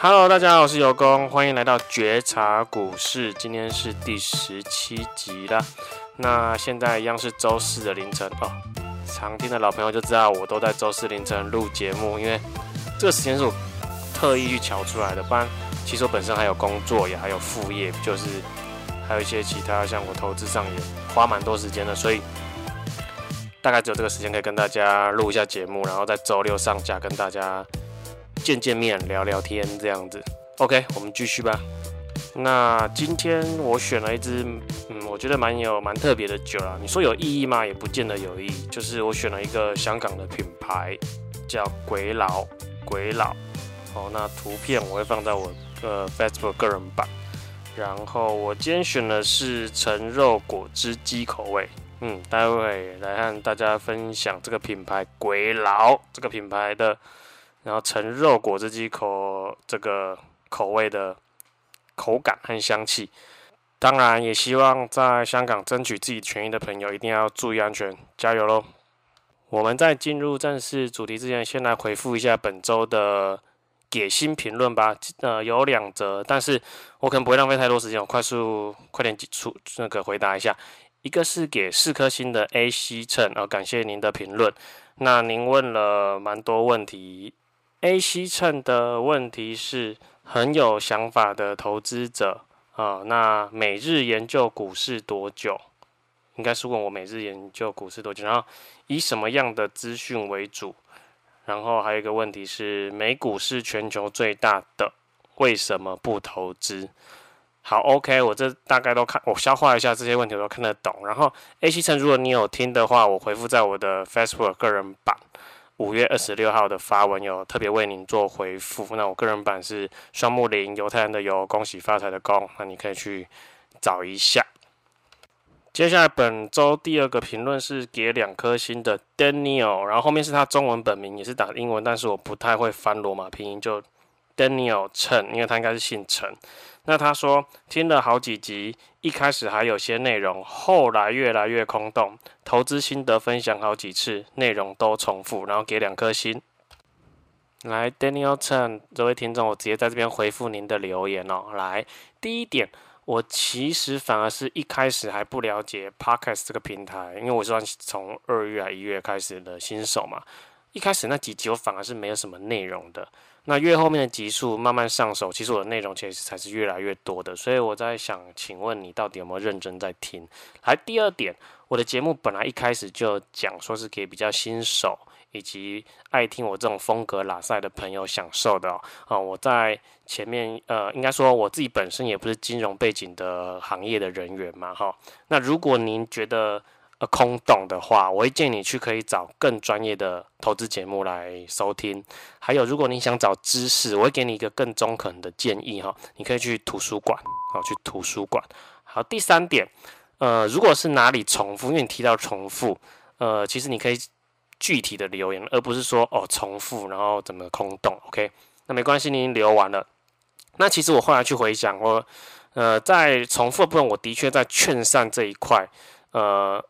Hello，大家好，我是尤工，欢迎来到觉察股市。今天是第十七集啦。那现在一样是周四的凌晨哦。常听的老朋友就知道，我都在周四凌晨录节目，因为这个时间是我特意去乔出来的。不然，其实我本身还有工作，也还有副业，就是还有一些其他，像我投资上也花蛮多时间的，所以大概只有这个时间可以跟大家录一下节目，然后在周六上架跟大家。见见面，聊聊天，这样子。OK，我们继续吧。那今天我选了一支，嗯，我觉得蛮有蛮特别的酒啦。你说有意义吗？也不见得有意义。就是我选了一个香港的品牌，叫鬼佬。鬼佬。哦，那图片我会放在我的 Facebook 个人版。然后我今天选的是橙肉果汁机口味。嗯，待会来和大家分享这个品牌鬼佬这个品牌的。然后橙肉果汁机口这个口味的口感和香气，当然也希望在香港争取自己权益的朋友一定要注意安全，加油喽！我们在进入正式主题之前，先来回复一下本周的给星评论吧。呃，有两则，但是我可能不会浪费太多时间，我快速快点出那个回答一下。一个是给四颗星的 A C 秤，呃，感谢您的评论。那您问了蛮多问题。A C 称的问题是很有想法的投资者啊，那每日研究股市多久？应该是问我每日研究股市多久，然后以什么样的资讯为主？然后还有一个问题是，美股是全球最大的，为什么不投资？好，OK，我这大概都看，我消化一下这些问题，我都看得懂。然后 A C 称，如果你有听的话，我回复在我的 Facebook 个人版。五月二十六号的发文有特别为您做回复，那我个人版是双木林犹太人的犹，恭喜发财的恭，那你可以去找一下。接下来本周第二个评论是给两颗星的 Daniel，然后后面是他中文本名，也是打英文，但是我不太会翻罗马拼音，就 Daniel Chen，因为他应该是姓陈。那他说听了好几集，一开始还有些内容，后来越来越空洞。投资心得分享好几次，内容都重复，然后给两颗星。来，Daniel Chen 这位听众，我直接在这边回复您的留言哦。来，第一点，我其实反而是一开始还不了解 Podcast 这个平台，因为我算是从二月一月开始的新手嘛。一开始那几集我反而是没有什么内容的。那越后面的集数慢慢上手，其实我的内容其实才是越来越多的，所以我在想，请问你到底有没有认真在听？来，第二点，我的节目本来一开始就讲说是给比较新手以及爱听我这种风格拉赛的朋友享受的哦。啊，我在前面呃，应该说我自己本身也不是金融背景的行业的人员嘛，哈。那如果您觉得，呃，空洞的话，我会建议你去可以找更专业的投资节目来收听。还有，如果你想找知识，我会给你一个更中肯的建议哈，你可以去图书馆，好，去图书馆。好，第三点，呃，如果是哪里重复，因为你提到重复，呃，其实你可以具体的留言，而不是说哦重复，然后怎么空洞，OK？那没关系，你已经留完了。那其实我后来去回想，我呃在重复的部分，我的确在劝善这一块，呃。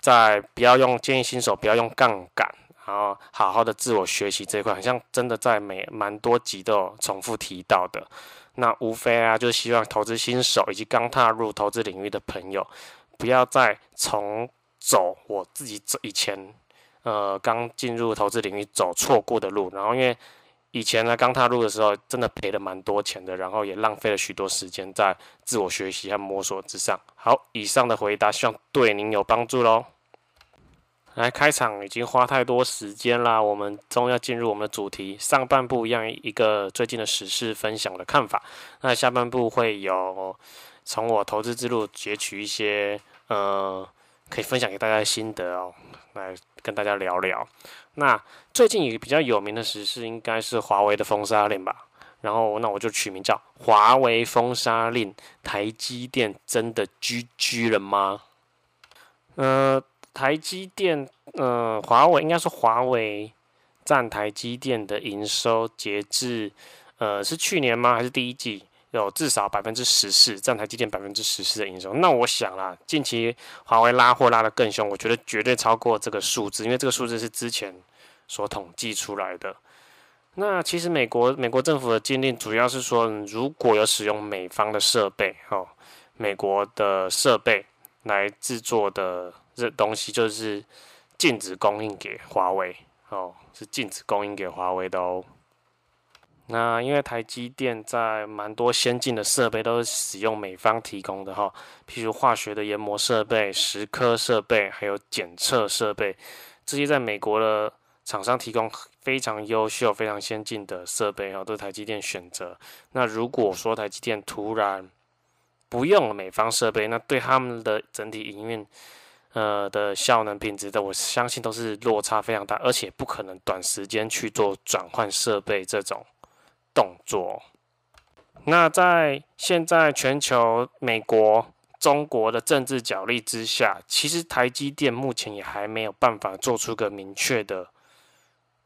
在不要用建议新手不要用杠杆，然后好好的自我学习这一块，好像真的在每蛮多集都有重复提到的。那无非啊，就是希望投资新手以及刚踏入投资领域的朋友，不要再重走我自己走以前，呃，刚进入投资领域走错过的路。然后因为以前呢，刚踏入的时候，真的赔了蛮多钱的，然后也浪费了许多时间在自我学习和摸索之上。好，以上的回答希望对您有帮助喽。来，开场已经花太多时间啦，我们终于要进入我们的主题。上半部一样一个最近的时事分享的看法，那下半部会有从我投资之路截取一些呃可以分享给大家的心得哦，来跟大家聊聊。那最近一个比较有名的时事应该是华为的封杀令吧，然后那我就取名叫“华为封杀令”，台积电真的 GG 了吗？呃，台积电，呃，华为应该说华为占台积电的营收，截至呃是去年吗？还是第一季有至少百分之十四占台积电百分之十四的营收？那我想啦，近期华为拉货拉得更凶，我觉得绝对超过这个数字，因为这个数字是之前。所统计出来的，那其实美国美国政府的禁令主要是说，如果有使用美方的设备，哦，美国的设备来制作的这东西，就是禁止供应给华为，哦，是禁止供应给华为的哦。那因为台积电在蛮多先进的设备都是使用美方提供的哈，譬如化学的研磨设备、蚀刻设备，还有检测设备，这些在美国的厂商提供非常优秀、非常先进的设备哈，都是台积电选择。那如果说台积电突然不用了美方设备，那对他们的整体营运呃的效能品质的，我相信都是落差非常大，而且不可能短时间去做转换设备这种动作。那在现在全球、美国、中国的政治角力之下，其实台积电目前也还没有办法做出个明确的。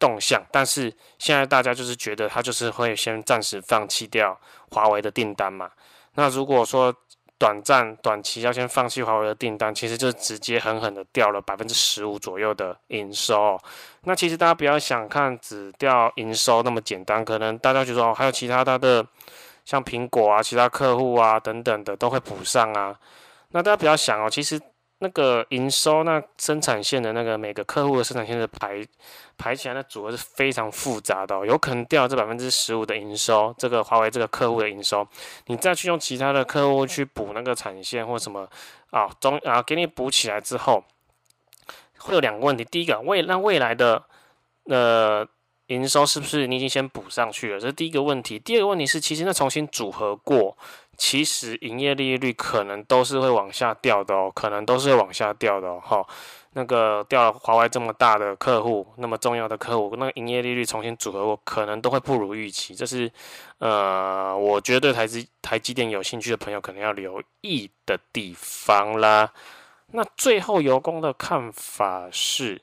动向，但是现在大家就是觉得他就是会先暂时放弃掉华为的订单嘛。那如果说短暂、短期要先放弃华为的订单，其实就直接狠狠的掉了百分之十五左右的营收。那其实大家不要想看只掉营收那么简单，可能大家觉得哦，还有其他他的像苹果啊、其他客户啊等等的都会补上啊。那大家不要想哦，其实。那个营收，那生产线的那个每个客户的生产线的排排起来的组合是非常复杂的，有可能掉这百分之十五的营收，这个华为这个客户的营收，你再去用其他的客户去补那个产线或什么啊，中啊给你补起来之后，会有两个问题，第一个未那未来的呃营收是不是你已经先补上去了？这是第一个问题。第二个问题是，其实那重新组合过。其实营业利率可能都是会往下掉的哦，可能都是会往下掉的哦。哈，那个掉了华为这么大的客户，那么重要的客户，那个营业利率重新组合我，可能都会不如预期。这是呃，我觉得台积台积电有兴趣的朋友可能要留意的地方啦。那最后油工的看法是。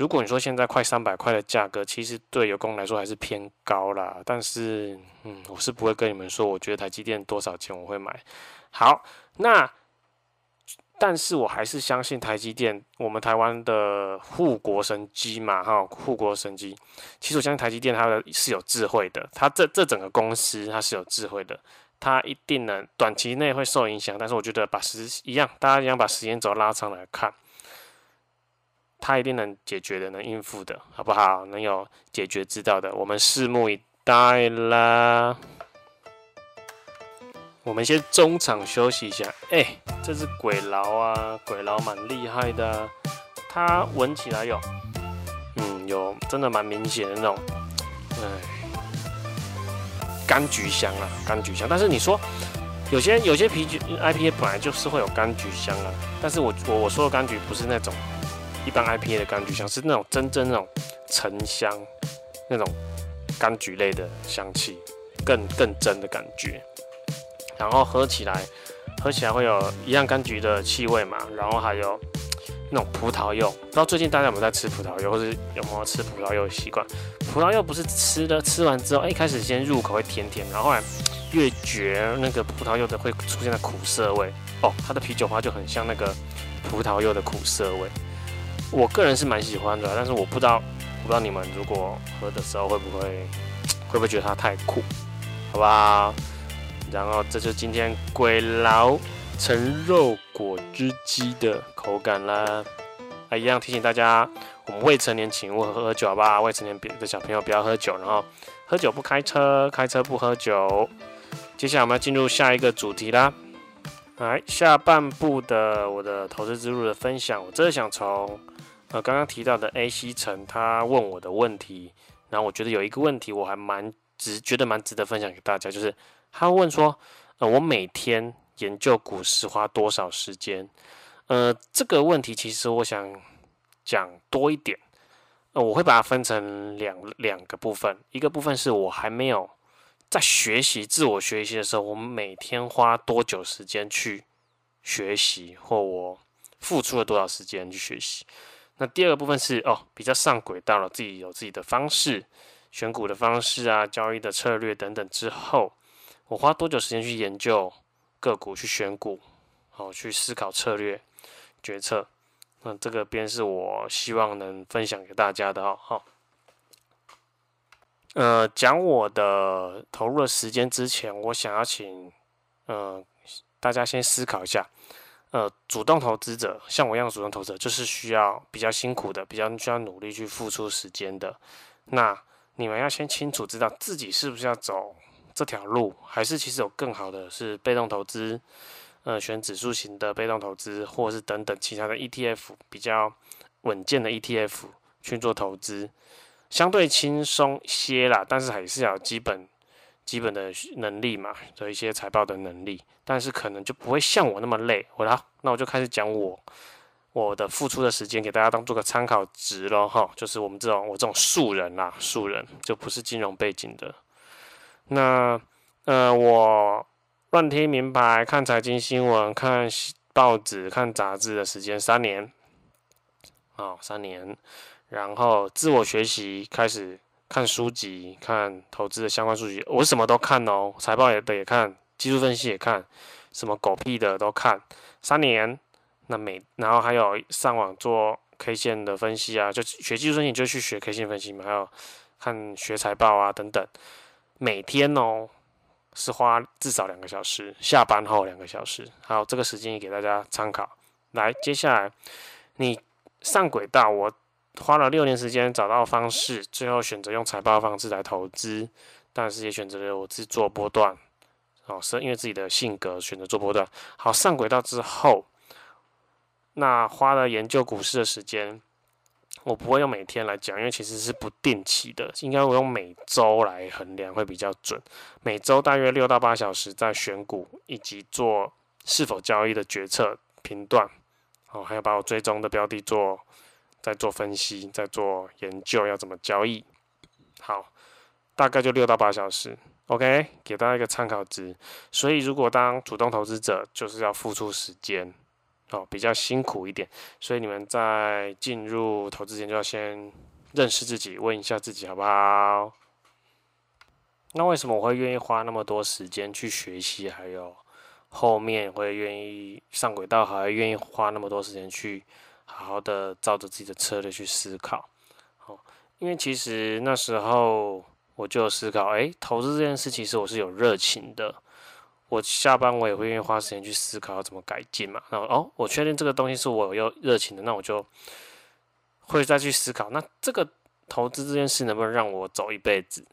如果你说现在快三百块的价格，其实对油工来说还是偏高啦。但是，嗯，我是不会跟你们说，我觉得台积电多少钱我会买。好，那，但是我还是相信台积电，我们台湾的护国神机嘛，哈，护国神机。其实我相信台积电它的是有智慧的，它这这整个公司它是有智慧的，它一定能短期内会受影响。但是我觉得把时一样，大家一样把时间轴拉长来看。他一定能解决的，能应付的，好不好？能有解决之道的，我们拭目以待啦。我们先中场休息一下。哎、这只鬼佬啊，鬼佬蛮厉害的、啊，它闻起来有，嗯，有真的蛮明显的那种，哎，柑橘香啊，柑橘香。但是你说，有些有些啤酒 IPA 本来就是会有柑橘香啊，但是我我我说的柑橘不是那种。一般 IPA 的柑橘香是那种真正那种沉香，那种柑橘类的香气，更更真的感觉。然后喝起来，喝起来会有一样柑橘的气味嘛，然后还有那种葡萄柚。不知道最近大家有没有在吃葡萄柚，或是有没有吃葡萄柚的习惯？葡萄柚不是吃的吃完之后，一开始先入口会甜甜，然后后来越嚼那个葡萄柚的会出现的苦涩味。哦，它的啤酒花就很像那个葡萄柚的苦涩味。我个人是蛮喜欢的，但是我不知道，我不知道你们如果喝的时候会不会，会不会觉得它太苦，好不好？然后这就是今天鬼佬橙肉果汁机的口感啦。啊，一样提醒大家，我们未成年请勿喝酒，好不好？未成年别的小朋友不要喝酒，然后喝酒不开车，开车不喝酒。接下来我们要进入下一个主题啦。来，下半部的我的投资之路的分享，我真的想从。呃，刚刚提到的 A C 城，他问我的问题，然后我觉得有一个问题我还蛮值，觉得蛮值得分享给大家，就是他问说，呃，我每天研究股市花多少时间？呃，这个问题其实我想讲多一点，呃，我会把它分成两两个部分，一个部分是我还没有在学习自我学习的时候，我们每天花多久时间去学习，或我付出了多少时间去学习。那第二个部分是哦，比较上轨道了，自己有自己的方式，选股的方式啊，交易的策略等等之后，我花多久时间去研究个股，去选股，好、哦，去思考策略决策。那这个边是我希望能分享给大家的哦。好，呃，讲我的投入的时间之前，我想要请呃大家先思考一下。呃，主动投资者像我一样的主动投资者，就是需要比较辛苦的，比较需要努力去付出时间的。那你们要先清楚知道自己是不是要走这条路，还是其实有更好的是被动投资，呃，选指数型的被动投资，或者是等等其他的 ETF 比较稳健的 ETF 去做投资，相对轻松些啦，但是还是要基本。基本的能力嘛，的一些财报的能力，但是可能就不会像我那么累。好，那我就开始讲我我的付出的时间，给大家当做个参考值咯。哈。就是我们这种我这种素人啦，素人就不是金融背景的。那呃，我乱听名牌、看财经新闻、看报纸、看杂志的时间三年，哦，三年，然后自我学习开始。看书籍，看投资的相关书籍，我什么都看哦，财报也得也看，技术分析也看，什么狗屁的都看。三年，那每然后还有上网做 K 线的分析啊，就学技术分析就去学 K 线分析嘛，还有看学财报啊等等。每天哦是花至少两个小时，下班后两个小时。好，这个时间也给大家参考。来，接下来你上轨道，我。花了六年时间找到方式，最后选择用财报方式来投资，但是也选择了我自做波段，哦，是因为自己的性格选择做波段。好，上轨道之后，那花了研究股市的时间，我不会用每天来讲，因为其实是不定期的，应该我用每周来衡量会比较准。每周大约六到八小时在选股以及做是否交易的决策评断，哦，还有把我追踪的标的做。在做分析，在做研究，要怎么交易？好，大概就六到八小时，OK，给大家一个参考值。所以，如果当主动投资者，就是要付出时间，哦，比较辛苦一点。所以，你们在进入投资前，就要先认识自己，问一下自己，好不好？那为什么我会愿意花那么多时间去学习？还有后面会愿意上轨道，还愿意花那么多时间去？好好的照着自己的策略去思考，好，因为其实那时候我就有思考，诶，投资这件事其实我是有热情的，我下班我也会愿意花时间去思考要怎么改进嘛。然后哦，我确定这个东西是我有热情的，那我就会再去思考，那这个投资这件事能不能让我走一辈子？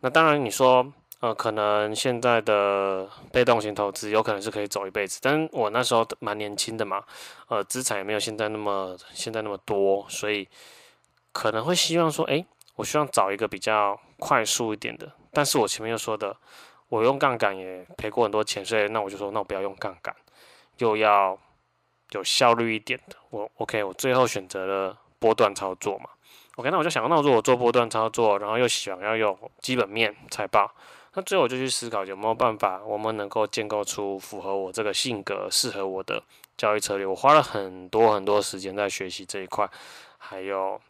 那当然你说。呃，可能现在的被动型投资有可能是可以走一辈子，但我那时候蛮年轻的嘛，呃，资产也没有现在那么现在那么多，所以可能会希望说，诶，我希望找一个比较快速一点的。但是我前面又说的，我用杠杆也赔过很多钱，所以那我就说，那我不要用杠杆，又要有效率一点的。我 OK，我最后选择了波段操作嘛。OK，那我就想，那我说我做波段操作，然后又想要用基本面财报。那最后我就去思考有没有办法，我们能够建构出符合我这个性格、适合我的交易策略。我花了很多很多时间在学习这一块，还有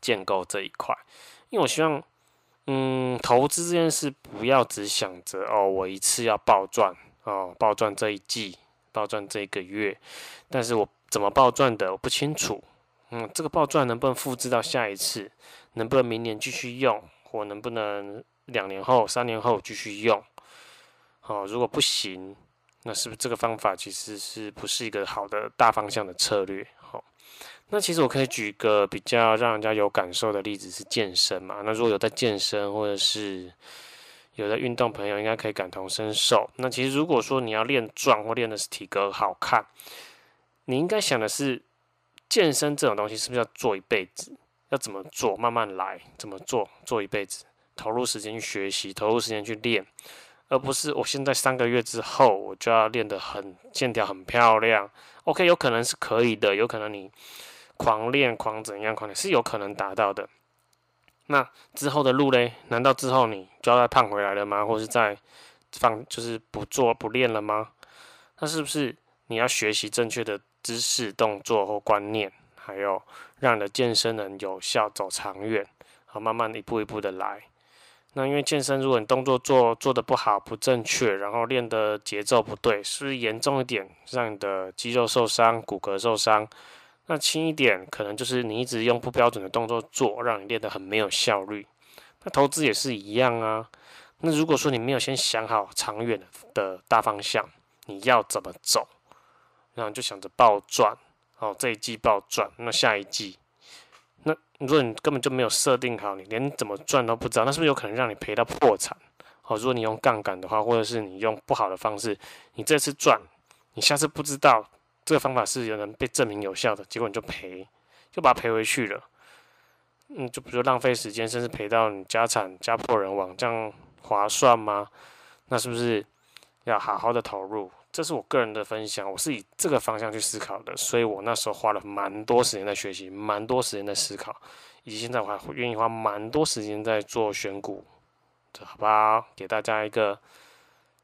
建构这一块。因为我希望，嗯，投资这件事不要只想着哦，我一次要暴赚哦，暴赚这一季，暴赚这一个月。但是我怎么暴赚的，我不清楚。嗯，这个暴赚能不能复制到下一次？能不能明年继续用？我能不能？两年后、三年后继续用，好，如果不行，那是不是这个方法其实是不是一个好的大方向的策略？好，那其实我可以举个比较让人家有感受的例子是健身嘛。那如果有在健身或者是有在运动朋友，应该可以感同身受。那其实如果说你要练壮或练的是体格好看，你应该想的是健身这种东西是不是要做一辈子？要怎么做？慢慢来，怎么做？做一辈子。投入时间去学习，投入时间去练，而不是我现在三个月之后我就要练得很线条很漂亮。OK，有可能是可以的，有可能你狂练狂怎样狂练是有可能达到的。那之后的路嘞？难道之后你就要再胖回来了吗？或是再放就是不做不练了吗？那是不是你要学习正确的姿势、动作或观念，还有让你的健身能有效走长远？好，慢慢一步一步的来。那因为健身，如果你动作做做的不好、不正确，然后练的节奏不对，是不是严重一点，让你的肌肉受伤、骨骼受伤？那轻一点，可能就是你一直用不标准的动作做，让你练得很没有效率。那投资也是一样啊。那如果说你没有先想好长远的大方向，你要怎么走，然后就想着暴赚哦，这一季暴赚，那下一季，那如果你根本就没有设定好，你连怎么赚都不知道，那是不是有可能让你赔到破产？哦，如果你用杠杆的话，或者是你用不好的方式，你这次赚，你下次不知道这个方法是有人被证明有效的，结果你就赔，就把它赔回去了，嗯，就比如说浪费时间，甚至赔到你家产家破人亡，这样。划算吗？那是不是要好好的投入？这是我个人的分享，我是以这个方向去思考的，所以我那时候花了蛮多时间在学习，蛮多时间在思考，以及现在我还愿意花蛮多时间在做选股，这好吧？给大家一个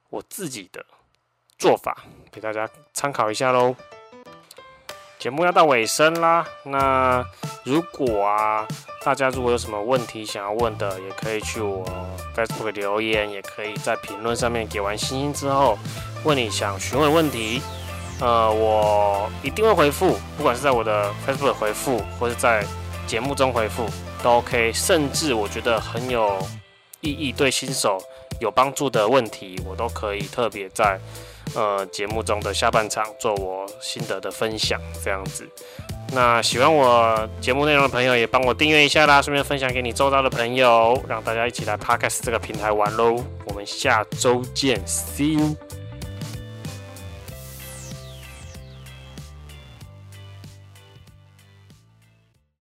我自己的做法，给大家参考一下喽。节目要到尾声啦，那如果啊，大家如果有什么问题想要问的，也可以去我 Facebook 留言，也可以在评论上面给完星星之后，问你想询问问题，呃，我一定会回复，不管是在我的 Facebook 回复，或是在节目中回复都 OK，甚至我觉得很有意义、对新手有帮助的问题，我都可以特别在。呃，节目中的下半场做我心得的分享，这样子。那喜欢我节目内容的朋友，也帮我订阅一下啦，顺便分享给你周遭的朋友，让大家一起来 Podcast 这个平台玩喽。我们下周见，See you。